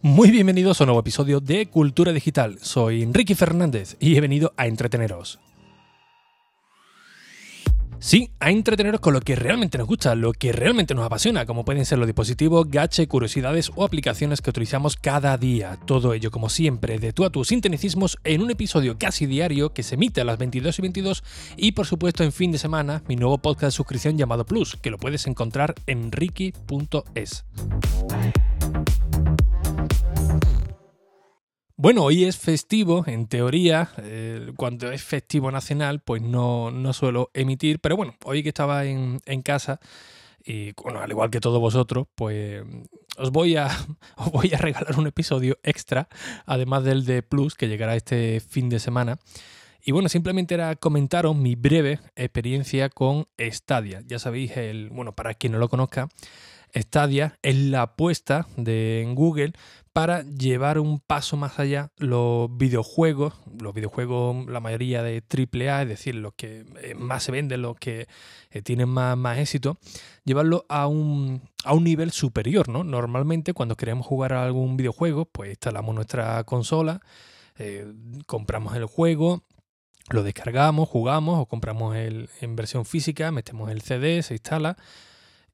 Muy bienvenidos a un nuevo episodio de Cultura Digital. Soy Enrique Fernández y he venido a entreteneros. Sí, a entreteneros con lo que realmente nos gusta, lo que realmente nos apasiona, como pueden ser los dispositivos, gache, curiosidades o aplicaciones que utilizamos cada día. Todo ello, como siempre, de tú a tus sinteticismos en un episodio casi diario que se emite a las 22 y 22 y, por supuesto, en fin de semana, mi nuevo podcast de suscripción llamado Plus, que lo puedes encontrar en ricky.es. Bueno, hoy es festivo, en teoría, eh, cuando es festivo nacional, pues no, no, suelo emitir, pero bueno, hoy que estaba en, en casa, y bueno, al igual que todos vosotros, pues os voy, a, os voy a regalar un episodio extra, además del de Plus, que llegará este fin de semana. Y bueno, simplemente era comentaros mi breve experiencia con Stadia. Ya sabéis, el, bueno, para quien no lo conozca, Stadia es la apuesta de Google para llevar un paso más allá los videojuegos, los videojuegos, la mayoría de AAA, es decir, los que eh, más se venden, los que eh, tienen más, más éxito, llevarlo a un, a un nivel superior, ¿no? Normalmente cuando queremos jugar a algún videojuego, pues instalamos nuestra consola, eh, compramos el juego, lo descargamos, jugamos o compramos el, en versión física, metemos el CD, se instala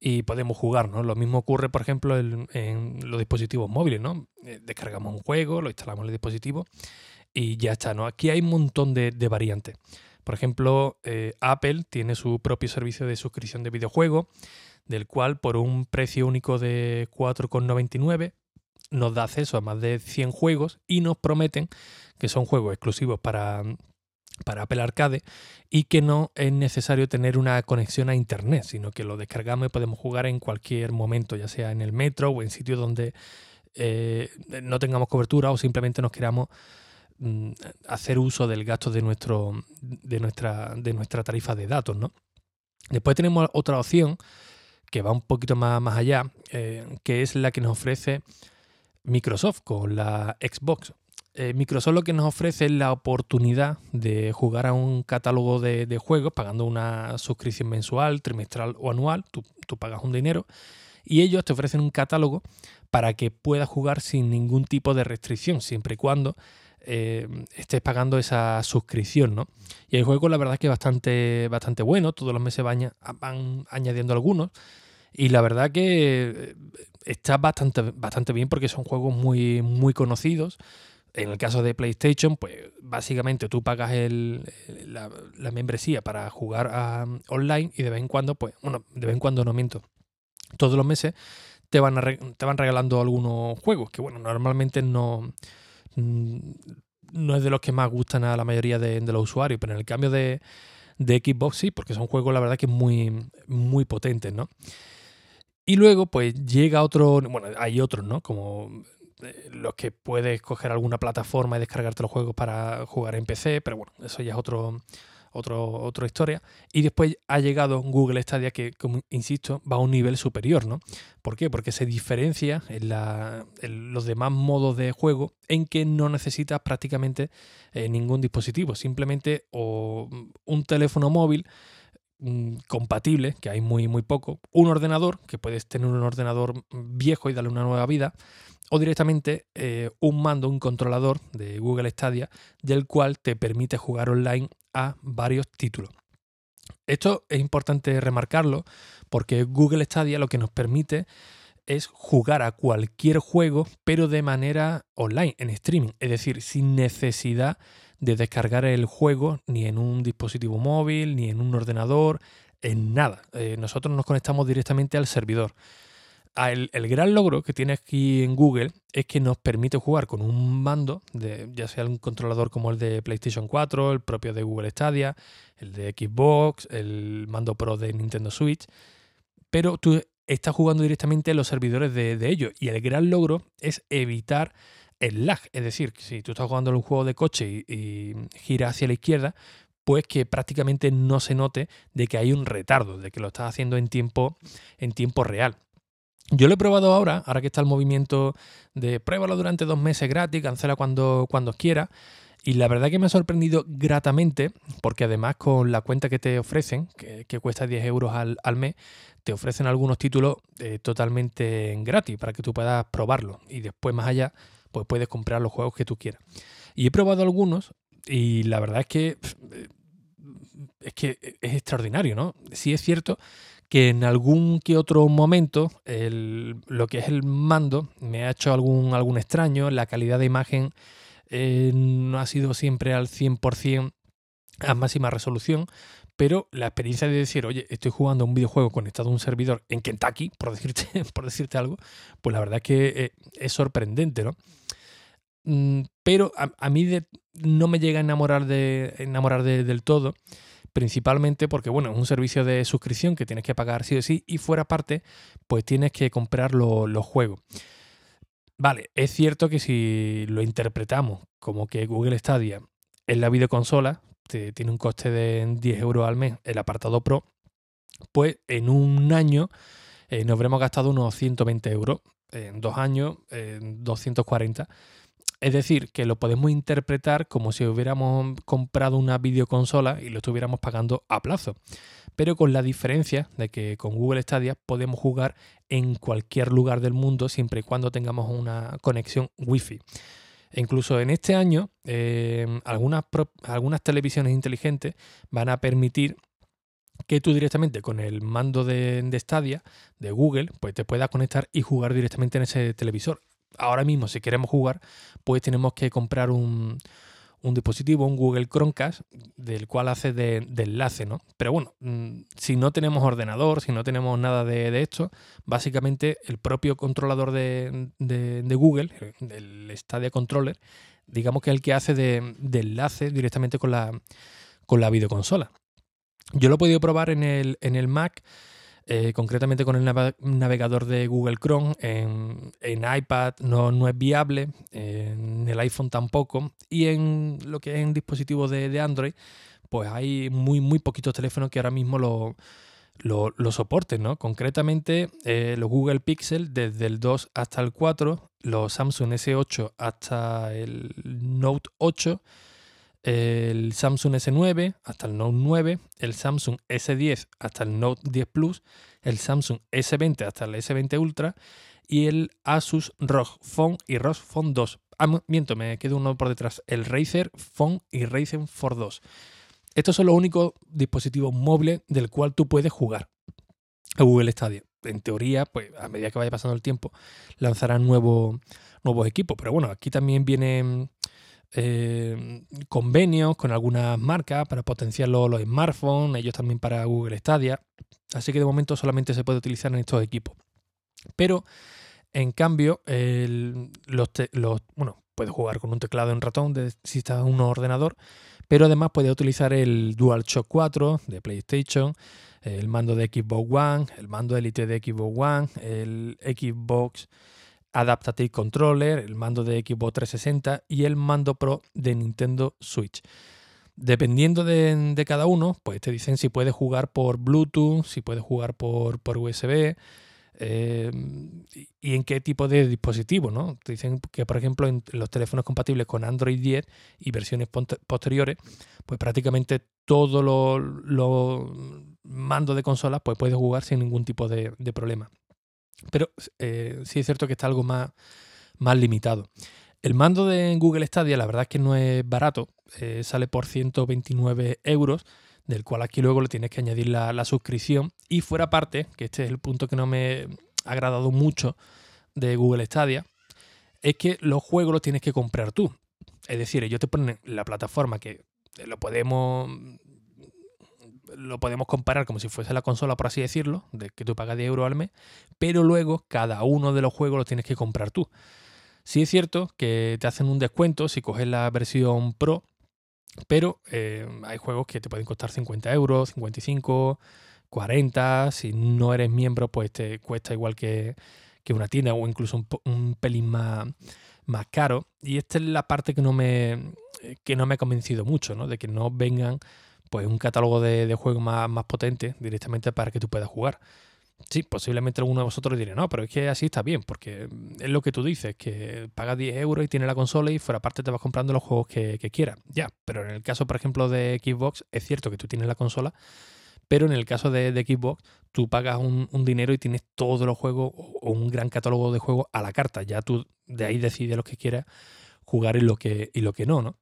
y podemos jugar, ¿no? Lo mismo ocurre, por ejemplo, en, los dispositivos móviles, ¿no? Eh, descargamos un juego, lo instalamos en el dispositivo y ya está, ¿no? Aquí hay un montón de, variantes. Por ejemplo, eh, Apple tiene su propio servicio de suscripción de videojuegos, del cual por un precio único de 4,99 nos da acceso a más de 100 juegos y nos prometen que son juegos exclusivos para, para Apple Arcade y que no es necesario tener una conexión a internet, sino que lo descargamos y podemos jugar en cualquier momento, ya sea en el metro o en sitios donde eh, no tengamos cobertura o simplemente nos queramos mm, hacer uso del gasto de, nuestro, de, nuestra, de nuestra tarifa de datos. ¿no? Después tenemos otra opción que va un poquito más, más allá, eh, que es la que nos ofrece Microsoft con la Xbox. Eh, Microsoft lo que nos ofrece es la oportunidad de jugar a un catálogo de, juegos pagando una suscripción mensual, trimestral o anual. Tú, pagas un dinero y ellos te ofrecen un catálogo para que puedas jugar sin ningún tipo de restricción, siempre y cuando eh, estés pagando esa suscripción, ¿no? Y el juego la verdad es que es bastante, bastante bueno, todos los meses van, van añadiendo algunos y la verdad que eh, está bastante, bastante bien porque son juegos muy, muy conocidos. En el caso de PlayStation, pues básicamente tú pagas la, membresía para jugar online y de vez en cuando, pues, bueno, de vez en cuando no miento, todos los meses te van, te van regalando algunos juegos que, bueno, normalmente no, mm, no es de los que más gustan a la mayoría de, los usuarios, pero en el cambio de, de Xbox sí, porque son juegos, la verdad, que muy, muy potentes, ¿no? Y luego, pues llega otro, bueno, hay otros, ¿no? Como los que puedes coger alguna plataforma y descargarte los juegos para jugar en PC, pero bueno, eso ya es otro, otro, otra historia. Y después ha llegado Google Stadia que, como insisto, va a un nivel superior, ¿no? ¿Por qué? Porque se diferencia en, la, los demás modos de juego en que no necesitas prácticamente eh, ningún dispositivo, simplemente o un teléfono móvil mm, compatible, que hay muy, muy poco, un ordenador, que puedes tener un ordenador viejo y darle una nueva vida, o directamente eh, un mando, un controlador de Google Stadia, del cual te permite jugar online a varios títulos. Esto es importante remarcarlo porque Google Stadia lo que nos permite es jugar a cualquier juego, pero de manera online, en streaming, es decir, sin necesidad de descargar el juego ni en un dispositivo móvil, ni en un ordenador, en nada. Eh, nosotros nos conectamos directamente al servidor el, gran logro que tiene aquí en Google es que nos permite jugar con un mando, de, ya sea un controlador como el de PlayStation 4, el propio de Google Stadia, el de Xbox, el mando Pro de Nintendo Switch, pero tú estás jugando directamente en los servidores de, ellos. Y el gran logro es evitar el lag. Es decir, si tú estás jugando en un juego de coche y, y gira hacia la izquierda, pues que prácticamente no se note de que hay un retardo, de que lo estás haciendo en tiempo, en tiempo real. Yo lo he probado ahora, ahora que está el movimiento de pruébalo durante dos meses gratis, cancela cuando, cuando quiera. Y la verdad que me ha sorprendido gratamente, porque además con la cuenta que te ofrecen, que, cuesta 10 euros al, mes, te ofrecen algunos títulos eh, totalmente gratis para que tú puedas probarlo. Y después más allá, pues puedes comprar los juegos que tú quieras. Y he probado algunos y la verdad es que es que es extraordinario, ¿no? Sí es cierto que en algún que otro momento lo que es el mando me ha hecho algún, algún extraño, la calidad de imagen eh, no ha sido siempre al 100% a máxima resolución, pero la experiencia de decir, oye, estoy jugando un videojuego conectado a un servidor en Kentucky, por decirte, por decirte algo, pues la verdad es que eh, es sorprendente, ¿no? Mm, pero a, mí no me llega a enamorar, de, enamorar del todo, principalmente porque, bueno, es un servicio de suscripción que tienes que pagar sí o sí, y fuera parte, pues tienes que comprar los juegos. Vale, es cierto que si lo interpretamos como que Google Stadia es la videoconsola, tiene un coste de 10 euros al mes el apartado Pro, pues en un año eh, nos habremos gastado unos 120 euros, en dos años 240. Es decir, que lo podemos interpretar como si hubiéramos comprado una videoconsola y lo estuviéramos pagando a plazo. Pero con la diferencia de que con Google Stadia podemos jugar en cualquier lugar del mundo siempre y cuando tengamos una conexión Wi-Fi. E incluso en este año, eh, algunas, algunas televisiones inteligentes van a permitir que tú directamente con el mando de, de, Stadia de Google, pues te puedas conectar y jugar directamente en ese televisor ahora mismo si queremos jugar, pues tenemos que comprar un, dispositivo, un Google Chromecast, del cual hace de, enlace, ¿no? Pero bueno, mm, si no tenemos ordenador, si no tenemos nada de, esto, básicamente el propio controlador de, Google, el Stadia Controller, digamos que es el que hace de, enlace directamente con la, con la videoconsola. Yo lo he podido probar en el, en el Mac eh, concretamente con el navegador de Google Chrome. En, iPad no, es viable, en el iPhone tampoco, y en lo que es en dispositivos de, Android, pues hay muy, muy poquitos teléfonos que ahora mismo lo, lo, soporten, ¿no? Concretamente, eh, los Google Pixel desde el 2 hasta el 4, los Samsung S8 hasta el Note 8 el Samsung S9 hasta el Note 9, el Samsung S10 hasta el Note 10 Plus, el Samsung S20 hasta el S20 Ultra y el Asus ROG Phone y ROG Phone 2. Ah, miento, me quedo uno por detrás, el Razer Phone y Razer Phone 2. Estos son los únicos dispositivos móviles del cual tú puedes jugar a Google Stadia. En teoría, pues a medida que vaya pasando el tiempo, lanzarán nuevos equipos. Pero bueno, aquí también vienen eh, convenios con algunas marcas para potenciar los, smartphones, ellos también para Google Stadia. Así que de momento solamente se puede utilizar en estos equipos. Pero en cambio, los, bueno, puedes jugar con un teclado en ratón de, si estás en un ordenador, pero además puedes utilizar el DualShock 4 de PlayStation, el mando de Xbox One, el mando Elite de Xbox One, el Xbox Adaptative Controller, el mando de Xbox 360 y el mando Pro de Nintendo Switch. Dependiendo de, cada uno, pues te dicen si puedes jugar por Bluetooth, si puedes jugar por, por USB eh, y en qué tipo de dispositivo, ¿no? Te dicen que, por ejemplo, en los teléfonos compatibles con Android 10 y versiones posteriores, pues prácticamente todos los mandos de consolas pues puedes jugar sin ningún tipo de problema. Pero eh, sí es cierto que está algo más, más limitado. El mando de Google Stadia, la verdad es que no es barato, eh, sale por 129 euros, del cual aquí luego le tienes que añadir la, suscripción. Y fuera parte, que este es el punto que no me ha agradado mucho de Google Stadia, es que los juegos los tienes que comprar tú. Es decir, ellos te ponen la plataforma que lo podemos lo podemos comparar como si fuese la consola, por así decirlo, de que tú pagas 10 euros al mes, pero luego cada uno de los juegos los tienes que comprar tú. Sí es cierto que te hacen un descuento si coges la versión Pro, pero eh, hay juegos que te pueden costar 50 euros, 55, 40. Si no eres miembro, pues te cuesta igual que, una tienda o incluso un, un pelín más, más caro. Y esta es la parte que no me, que no me ha convencido mucho, ¿no? De que no vengan pues un catálogo de, juegos más, potente directamente para que tú puedas jugar. Sí, posiblemente alguno de vosotros dirá, no, pero es que así está bien, porque es lo que tú dices, que pagas 10 euros y tienes la consola y fuera parte te vas comprando los juegos que, quieras. Ya, pero en el caso, por ejemplo, de Xbox, es cierto que tú tienes la consola, pero en el caso de, Xbox, tú pagas un, dinero y tienes todos los juegos o un gran catálogo de juegos a la carta. Ya tú de ahí decides lo que quieras jugar y lo que, y lo que no, ¿no?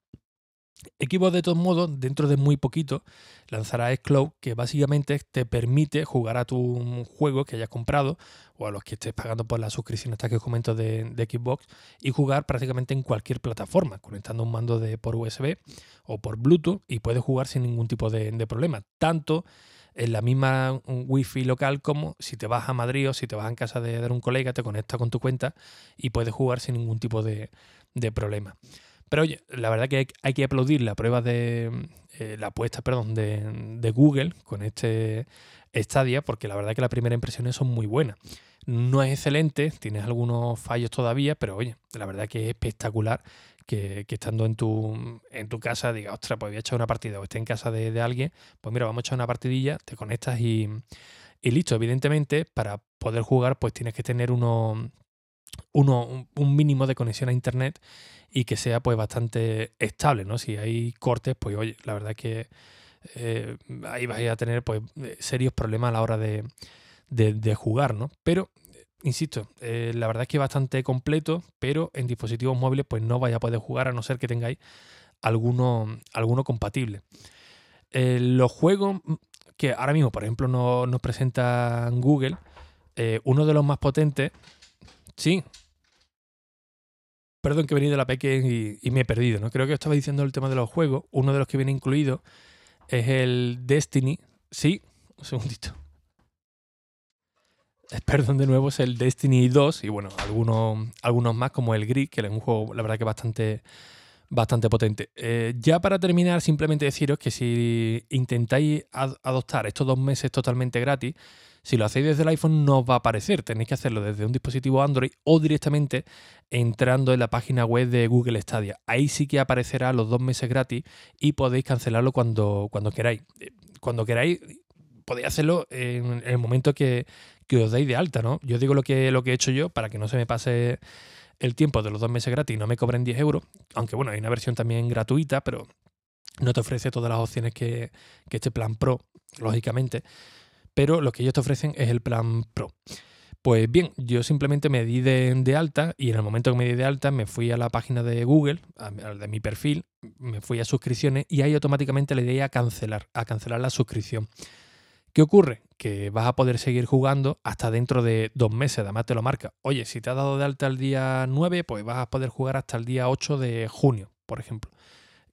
Xbox, de todos modos, dentro de muy poquito, lanzará Xcloud, que básicamente te permite jugar a tu juego que hayas comprado o a los que estés pagando por la suscripción hasta que os comento de, Xbox y jugar prácticamente en cualquier plataforma, conectando un mando de, por USB o por Bluetooth y puedes jugar sin ningún tipo de, problema. Tanto en la misma wifi local como si te vas a Madrid o si te vas a casa de, un colega, te conectas con tu cuenta y puedes jugar sin ningún tipo de problema. Pero oye, la verdad que hay, que aplaudir la prueba de eh, la apuesta, perdón, de, Google con este Stadia, porque la verdad que las primeras impresiones son muy buenas. No es excelente, tienes algunos fallos todavía, pero oye, la verdad que es espectacular que, estando en tu, en tu casa digas, ostras, pues voy a echar una partida o esté en casa de, alguien, pues mira, vamos a echar una partidilla, te conectas y, y listo. Evidentemente, para poder jugar, pues tienes que tener uno, uno, un mínimo de conexión a internet y que sea pues bastante estable, ¿no? Si hay cortes, pues oye, la verdad que eh, ahí vais a tener pues eh, serios problemas a la hora de, jugar, ¿no? Pero, insisto, eh, la verdad es que es bastante completo, pero en dispositivos móviles pues no vais a poder jugar a no ser que tengáis alguno, alguno compatible. los juegos que ahora mismo, por ejemplo, nos presenta Google, uno de los más potentes, sí, Perdón que he venido de la peque y, me he perdido, ¿no? Creo que estaba diciendo el tema de los juegos. Uno de los que viene incluido es el Destiny. Sí, un segundito. Eh, perdón de nuevo, es el Destiny 2 y bueno, algunos, algunos más como el Grid, que es un juego, la verdad que bastante, bastante potente. Eh, ya para terminar, simplemente deciros que si intentáis adoptar estos dos meses totalmente gratis, si lo hacéis desde el iPhone no os va a aparecer, tenéis que hacerlo desde un dispositivo Android o directamente entrando en la página web de Google Stadia. Ahí sí que aparecerá los dos meses gratis y podéis cancelarlo cuando, cuando queráis. Eh, cuando queráis podéis hacerlo en, el momento que, os deis de alta, ¿no? Yo digo lo que, lo que he hecho yo para que no se me pase el tiempo de los dos meses gratis y no me cobren 10 euros, aunque bueno, hay una versión también gratuita, pero no te ofrece todas las opciones que, que este plan Pro, lógicamente pero lo que ellos te ofrecen es el plan Pro. Pues bien, yo simplemente me di de, alta y en el momento que me di de alta me fui a la página de Google, de mi perfil, me fui a suscripciones y ahí automáticamente le di a cancelar, a cancelar la suscripción. ¿Qué ocurre? Que vas a poder seguir jugando hasta dentro de dos meses, además te lo marca. Oye, si te has dado de alta el día 9, pues vas a poder jugar hasta el día 8 de junio, por ejemplo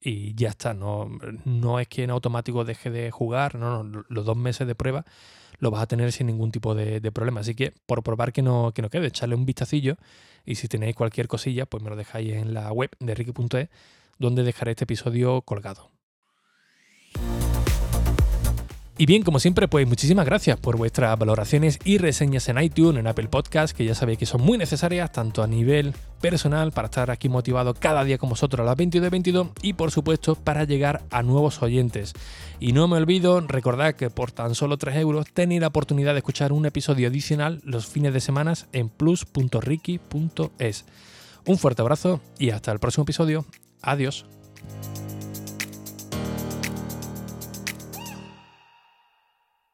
y ya está. No, no es que en automático deje de jugar, no, no, los dos meses de prueba lo vas a tener sin ningún tipo de, problema. Así que por probar que no, que no quede, echarle un vistacillo y si tenéis cualquier cosilla, pues me lo dejáis en la web de Ricky.es, donde dejaré este episodio colgado. Y bien, como siempre, pues muchísimas gracias por vuestras valoraciones y reseñas en iTunes, en Apple Podcast, que ya sabéis que son muy necesarias, tanto a nivel personal, para estar aquí motivado cada día con vosotros a las 22 22 y por supuesto para llegar a nuevos oyentes. Y no me olvido, recordad que por tan solo 3 euros tenéis la oportunidad de escuchar un episodio adicional los fines de semana en plus.ricky.es. Un fuerte abrazo y hasta el próximo episodio. Adiós.